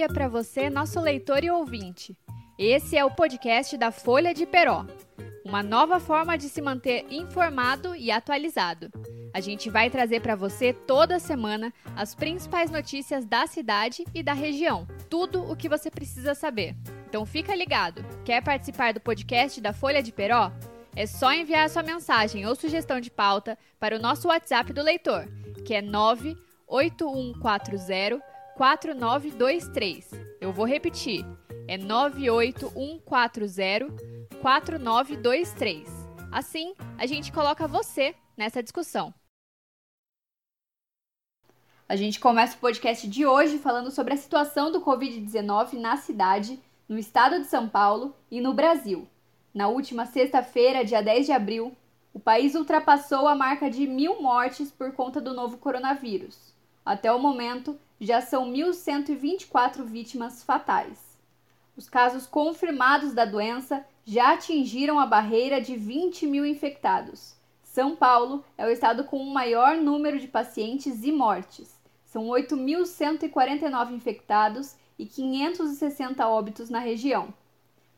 dia para você, nosso leitor e ouvinte. Esse é o podcast da Folha de Peró, uma nova forma de se manter informado e atualizado. A gente vai trazer para você toda semana as principais notícias da cidade e da região, tudo o que você precisa saber. Então fica ligado. Quer participar do podcast da Folha de Peró? É só enviar sua mensagem ou sugestão de pauta para o nosso WhatsApp do leitor, que é 98140 4923. Eu vou repetir. É 98140 4923. Assim, a gente coloca você nessa discussão. A gente começa o podcast de hoje falando sobre a situação do Covid-19 na cidade, no estado de São Paulo e no Brasil. Na última sexta-feira, dia 10 de abril, o país ultrapassou a marca de mil mortes por conta do novo coronavírus. Até o momento, já são 1.124 vítimas fatais. Os casos confirmados da doença já atingiram a barreira de 20 mil infectados. São Paulo é o estado com o maior número de pacientes e mortes. São 8.149 infectados e 560 óbitos na região.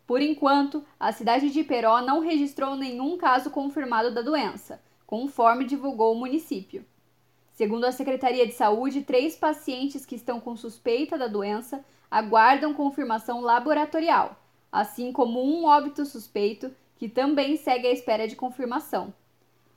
Por enquanto, a cidade de Peró não registrou nenhum caso confirmado da doença, conforme divulgou o município. Segundo a Secretaria de Saúde, três pacientes que estão com suspeita da doença aguardam confirmação laboratorial, assim como um óbito suspeito que também segue à espera de confirmação.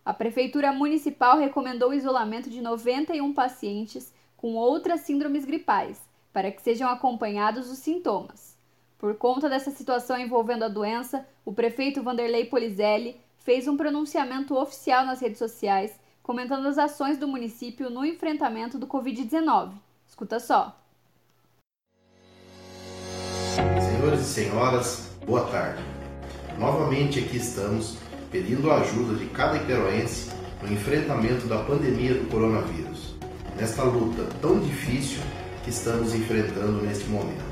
A Prefeitura Municipal recomendou o isolamento de 91 pacientes com outras síndromes gripais, para que sejam acompanhados os sintomas. Por conta dessa situação envolvendo a doença, o prefeito Vanderlei Polizelli fez um pronunciamento oficial nas redes sociais comentando as ações do município no enfrentamento do Covid-19. Escuta só. Senhores e senhoras, boa tarde. Novamente aqui estamos pedindo a ajuda de cada iperoense no enfrentamento da pandemia do coronavírus, nesta luta tão difícil que estamos enfrentando neste momento.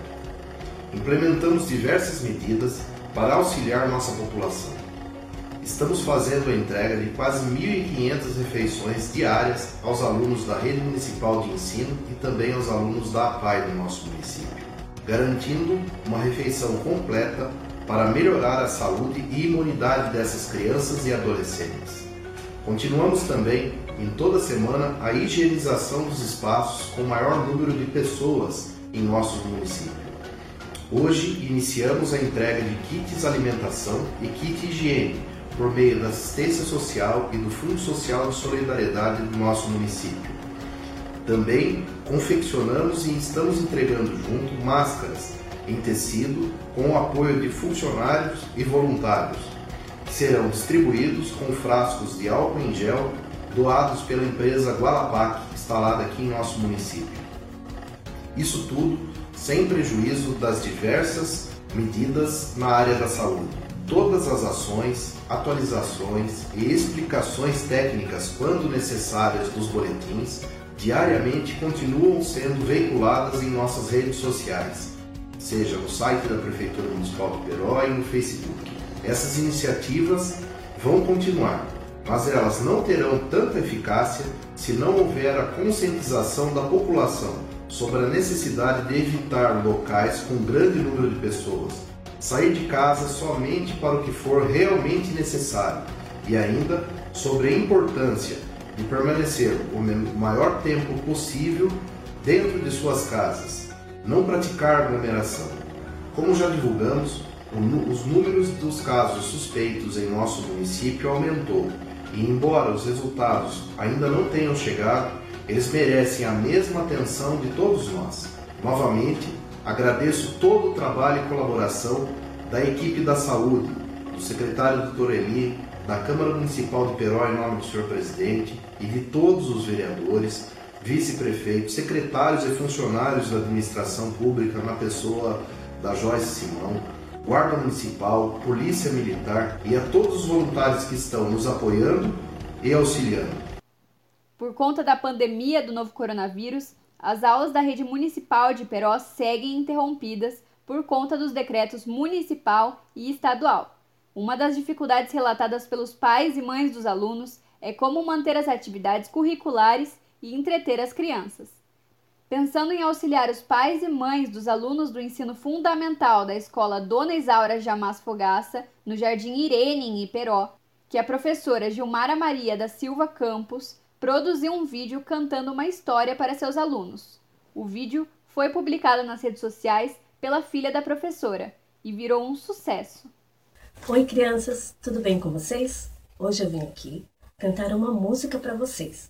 Implementamos diversas medidas para auxiliar nossa população estamos fazendo a entrega de quase 1.500 refeições diárias aos alunos da Rede Municipal de Ensino e também aos alunos da APAI do nosso município, garantindo uma refeição completa para melhorar a saúde e imunidade dessas crianças e adolescentes. Continuamos também, em toda semana, a higienização dos espaços com maior número de pessoas em nosso município. Hoje iniciamos a entrega de kits alimentação e kit higiene por meio da assistência social e do Fundo Social de Solidariedade do nosso município. Também confeccionamos e estamos entregando junto máscaras em tecido com o apoio de funcionários e voluntários, serão distribuídos com frascos de álcool em gel doados pela empresa Gualapac, instalada aqui em nosso município. Isso tudo sem prejuízo das diversas medidas na área da saúde. Todas as ações, atualizações e explicações técnicas, quando necessárias, dos boletins diariamente continuam sendo veiculadas em nossas redes sociais, seja no site da Prefeitura Municipal de Peró e no Facebook. Essas iniciativas vão continuar, mas elas não terão tanta eficácia se não houver a conscientização da população sobre a necessidade de evitar locais com grande número de pessoas sair de casa somente para o que for realmente necessário e ainda sobre a importância de permanecer o maior tempo possível dentro de suas casas, não praticar aglomeração. Como já divulgamos, os números dos casos suspeitos em nosso município aumentou e, embora os resultados ainda não tenham chegado, eles merecem a mesma atenção de todos nós. Novamente, Agradeço todo o trabalho e colaboração da equipe da saúde, do secretário Dr. Eli, da Câmara Municipal de Peró em nome do senhor presidente e de todos os vereadores, vice-prefeitos, secretários e funcionários da administração pública na pessoa da Joyce Simão, Guarda Municipal, Polícia Militar e a todos os voluntários que estão nos apoiando e auxiliando. Por conta da pandemia do novo coronavírus, as aulas da rede municipal de Peró seguem interrompidas por conta dos decretos municipal e estadual. Uma das dificuldades relatadas pelos pais e mães dos alunos é como manter as atividades curriculares e entreter as crianças. Pensando em auxiliar os pais e mães dos alunos do ensino fundamental da escola Dona Isaura Jamás Fogaça, no Jardim Irene, em Iperó, que a professora Gilmara Maria da Silva Campos produziu um vídeo cantando uma história para seus alunos. O vídeo foi publicado nas redes sociais pela filha da professora e virou um sucesso. Oi, crianças, tudo bem com vocês? Hoje eu vim aqui cantar uma música para vocês.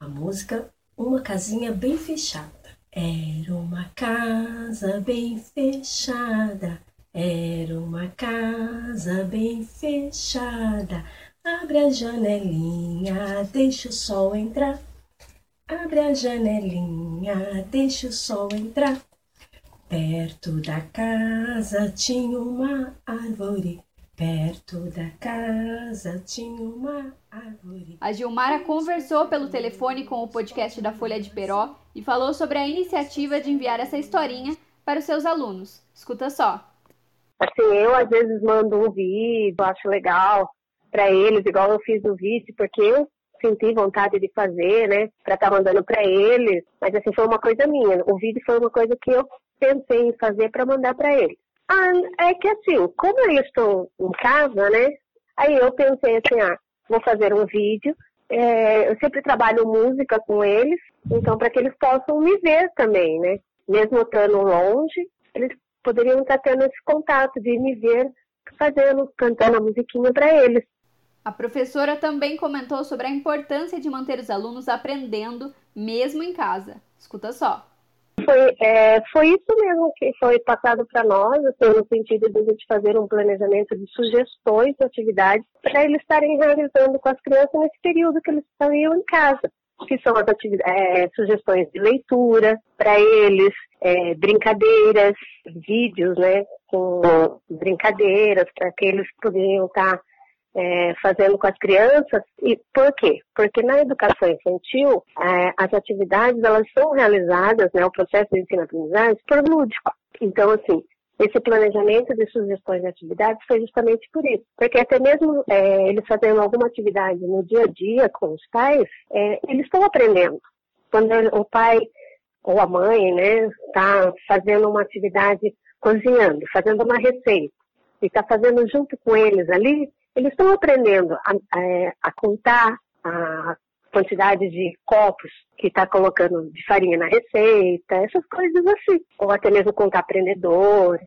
A música Uma Casinha Bem Fechada. Era uma casa bem fechada, era uma casa bem fechada. Abre a janelinha, deixa o sol entrar. Abre a janelinha, deixa o sol entrar. Perto da casa tinha uma árvore. Perto da casa tinha uma árvore. A Gilmara conversou pelo telefone com o podcast da Folha de Peró e falou sobre a iniciativa de enviar essa historinha para os seus alunos. Escuta só. Assim, eu às vezes mando um vídeo, acho legal para eles, igual eu fiz o vídeo, porque eu senti vontade de fazer, né, para estar tá mandando para eles. Mas assim, foi uma coisa minha. O vídeo foi uma coisa que eu pensei em fazer para mandar para eles. Ah, é que assim, como eu estou em casa, né? Aí eu pensei assim, ah, vou fazer um vídeo. É, eu sempre trabalho música com eles, então para que eles possam me ver também, né? Mesmo estando longe, eles poderiam estar tendo esse contato de me ver fazendo, cantando a musiquinha para eles. A professora também comentou sobre a importância de manter os alunos aprendendo mesmo em casa. Escuta só. Foi, é, foi isso mesmo que foi passado para nós, assim, no sentido de a gente fazer um planejamento de sugestões de atividades para eles estarem realizando com as crianças nesse período que eles estão em casa que são as é, sugestões de leitura para eles, é, brincadeiras, vídeos, né, com brincadeiras para que eles poderiam estar tá, é, fazendo com as crianças. E por quê? Porque na educação infantil, é, as atividades elas são realizadas, né, o processo de ensino-aprendizagem, por lúdico. Então, assim, esse planejamento de sugestões de atividades foi justamente por isso. Porque até mesmo é, eles fazendo alguma atividade no dia a dia com os pais, é, eles estão aprendendo. Quando o pai ou a mãe, né, está fazendo uma atividade cozinhando, fazendo uma receita, e está fazendo junto com eles ali, eles estão aprendendo a, a, é, a contar a quantidade de copos que está colocando de farinha na receita, essas coisas assim. Ou até mesmo contar prendedor.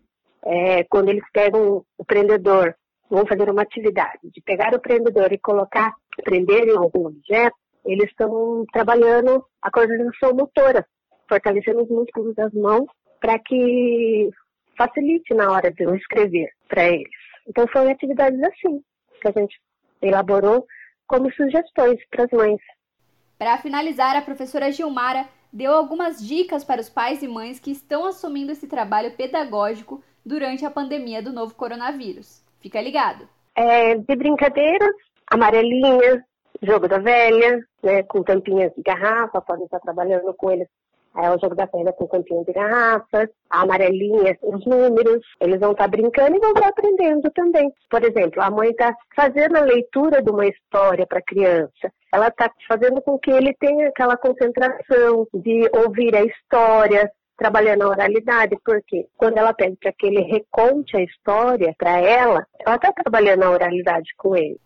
É, quando eles pegam o prendedor, vão fazer uma atividade de pegar o prendedor e colocar, prender em algum objeto, eles estão trabalhando a coordenação motora, fortalecendo os músculos das mãos para que facilite na hora de eu escrever para eles. Então foram atividades assim que a gente elaborou como sugestões para as mães. Para finalizar, a professora Gilmara deu algumas dicas para os pais e mães que estão assumindo esse trabalho pedagógico durante a pandemia do novo coronavírus. Fica ligado. É, de brincadeiras, amarelinha, jogo da velha, né, com tampinhas de garrafa, podem estar trabalhando com eles é o jogo da velha com tampinha de garrafas, a amarelinha, os números, eles vão estar brincando e vão estar aprendendo também. Por exemplo, a mãe está fazendo a leitura de uma história para a criança, ela está fazendo com que ele tenha aquela concentração de ouvir a história, trabalhando a oralidade, porque quando ela pede para que ele reconte a história para ela, ela está trabalhando a oralidade com ele.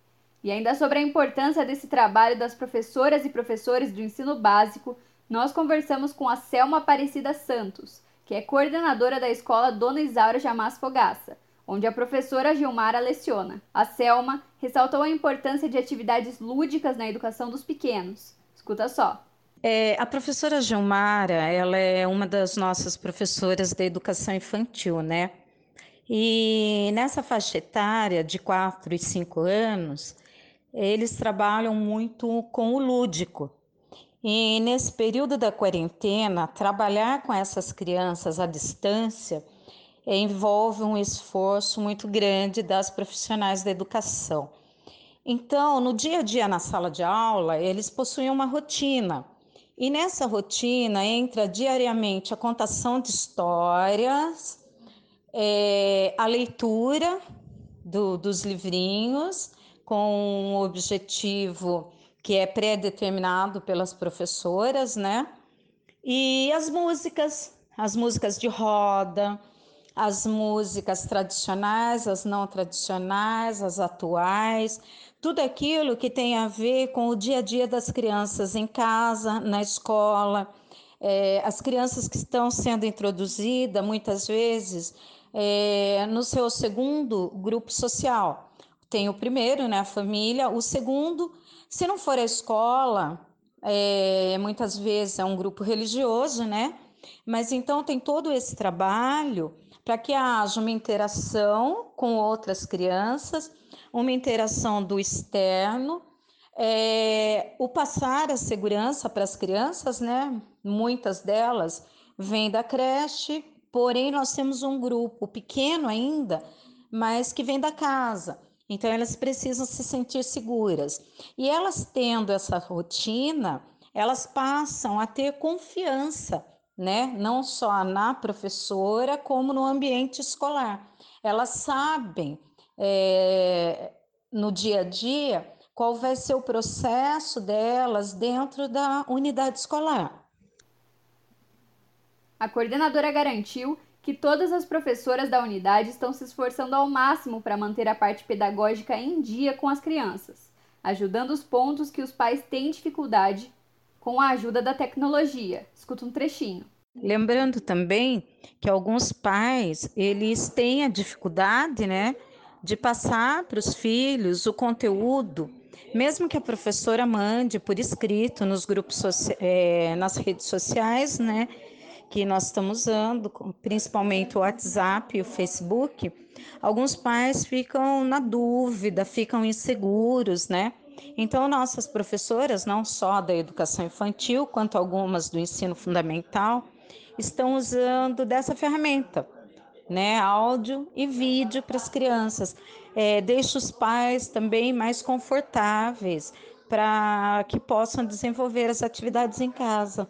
E ainda sobre a importância desse trabalho das professoras e professores do ensino básico, nós conversamos com a Selma Aparecida Santos, que é coordenadora da escola Dona Isaura Jamás Fogaça, onde a professora Gilmara leciona. A Selma ressaltou a importância de atividades lúdicas na educação dos pequenos. Escuta só. É, a professora Gilmara, ela é uma das nossas professoras da educação infantil, né? E nessa faixa etária de 4 e 5 anos, eles trabalham muito com o lúdico. E nesse período da quarentena, trabalhar com essas crianças à distância envolve um esforço muito grande das profissionais da educação. Então, no dia a dia na sala de aula, eles possuem uma rotina. E nessa rotina entra diariamente a contação de histórias, é, a leitura do, dos livrinhos, com o objetivo que é pré-determinado pelas professoras, né? E as músicas, as músicas de roda, as músicas tradicionais, as não tradicionais, as atuais, tudo aquilo que tem a ver com o dia a dia das crianças em casa, na escola, é, as crianças que estão sendo introduzidas muitas vezes é, no seu segundo grupo social. Tem o primeiro, né, a família, o segundo, se não for a escola, é, muitas vezes é um grupo religioso, né? Mas então tem todo esse trabalho para que haja uma interação com outras crianças, uma interação do externo, é, o passar a segurança para as crianças, né? Muitas delas vêm da creche, porém nós temos um grupo pequeno ainda, mas que vem da casa. Então elas precisam se sentir seguras. E elas tendo essa rotina, elas passam a ter confiança né? Não só na professora, como no ambiente escolar. Elas sabem é, no dia a dia qual vai ser o processo delas dentro da unidade escolar. A coordenadora garantiu que todas as professoras da unidade estão se esforçando ao máximo para manter a parte pedagógica em dia com as crianças, ajudando os pontos que os pais têm dificuldade com a ajuda da tecnologia. Escuta um trechinho. Lembrando também que alguns pais, eles têm a dificuldade, né, de passar para os filhos o conteúdo, mesmo que a professora mande por escrito nos grupos, é, nas redes sociais, né, que nós estamos usando, principalmente o WhatsApp e o Facebook, alguns pais ficam na dúvida, ficam inseguros, né? Então, nossas professoras, não só da educação infantil, quanto algumas do ensino fundamental, estão usando dessa ferramenta, né? Áudio e vídeo para as crianças. É, deixa os pais também mais confortáveis para que possam desenvolver as atividades em casa.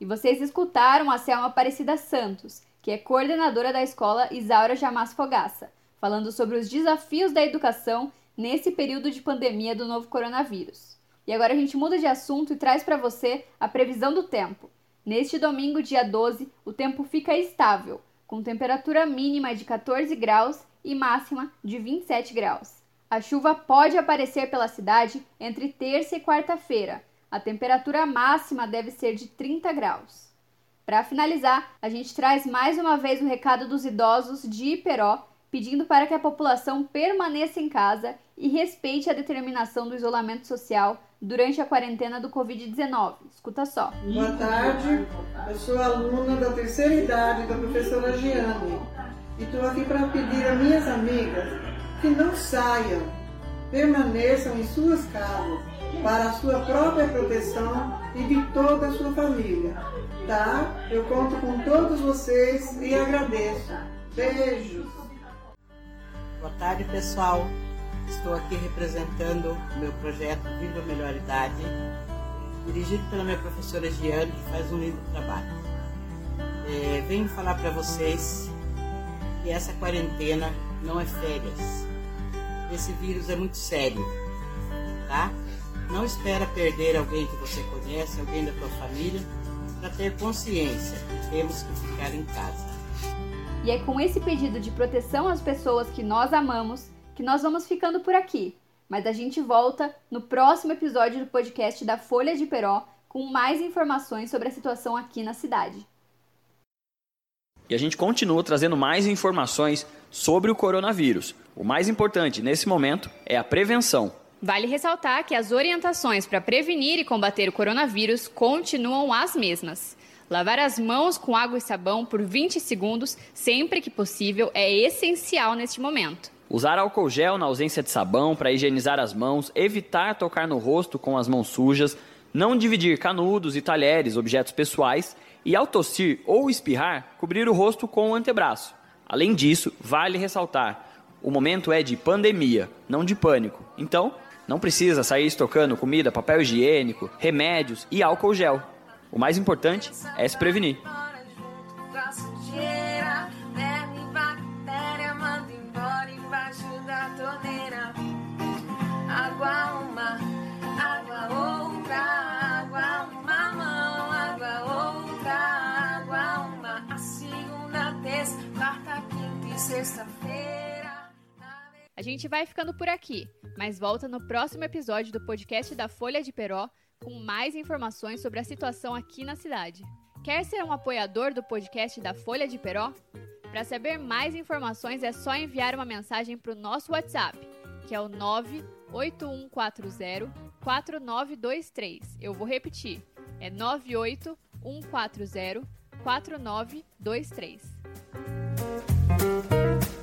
E vocês escutaram a Selma Aparecida Santos, que é coordenadora da escola Isaura Jamas Fogaça, falando sobre os desafios da educação nesse período de pandemia do novo coronavírus. E agora a gente muda de assunto e traz para você a previsão do tempo. Neste domingo, dia 12, o tempo fica estável, com temperatura mínima de 14 graus e máxima de 27 graus. A chuva pode aparecer pela cidade entre terça e quarta-feira. A temperatura máxima deve ser de 30 graus. Para finalizar, a gente traz mais uma vez o recado dos idosos de Iperó, pedindo para que a população permaneça em casa e respeite a determinação do isolamento social durante a quarentena do Covid-19. Escuta só. Boa tarde, eu sou aluna da terceira idade da professora Giane e estou aqui para pedir a minhas amigas que não saiam, permaneçam em suas casas para a sua própria proteção e de toda a sua família. Tá? Eu conto com todos vocês e agradeço. Beijos. Boa tarde, pessoal. Estou aqui representando o meu projeto Viva Melhor Idade, dirigido pela minha professora Giane, que faz um lindo trabalho. É, venho falar para vocês que essa quarentena não é férias. Esse vírus é muito sério, tá? Não espera perder alguém que você conhece, alguém da tua família, para ter consciência que temos que ficar em casa. E é com esse pedido de proteção às pessoas que nós amamos que nós vamos ficando por aqui. Mas a gente volta no próximo episódio do podcast da Folha de Peró com mais informações sobre a situação aqui na cidade. E a gente continua trazendo mais informações sobre o coronavírus. O mais importante nesse momento é a prevenção. Vale ressaltar que as orientações para prevenir e combater o coronavírus continuam as mesmas. Lavar as mãos com água e sabão por 20 segundos, sempre que possível, é essencial neste momento. Usar álcool gel na ausência de sabão para higienizar as mãos, evitar tocar no rosto com as mãos sujas, não dividir canudos e talheres, objetos pessoais, e ao tossir ou espirrar, cobrir o rosto com o antebraço. Além disso, vale ressaltar: o momento é de pandemia, não de pânico. Então, não precisa sair estocando comida, papel higiênico, remédios e álcool gel. O mais importante é se prevenir. A gente vai ficando por aqui, mas volta no próximo episódio do podcast da Folha de Peró com mais informações sobre a situação aqui na cidade. Quer ser um apoiador do podcast da Folha de Peró? Para saber mais informações é só enviar uma mensagem para o nosso WhatsApp, que é o 98140 4923. Eu vou repetir, é 98140 4923.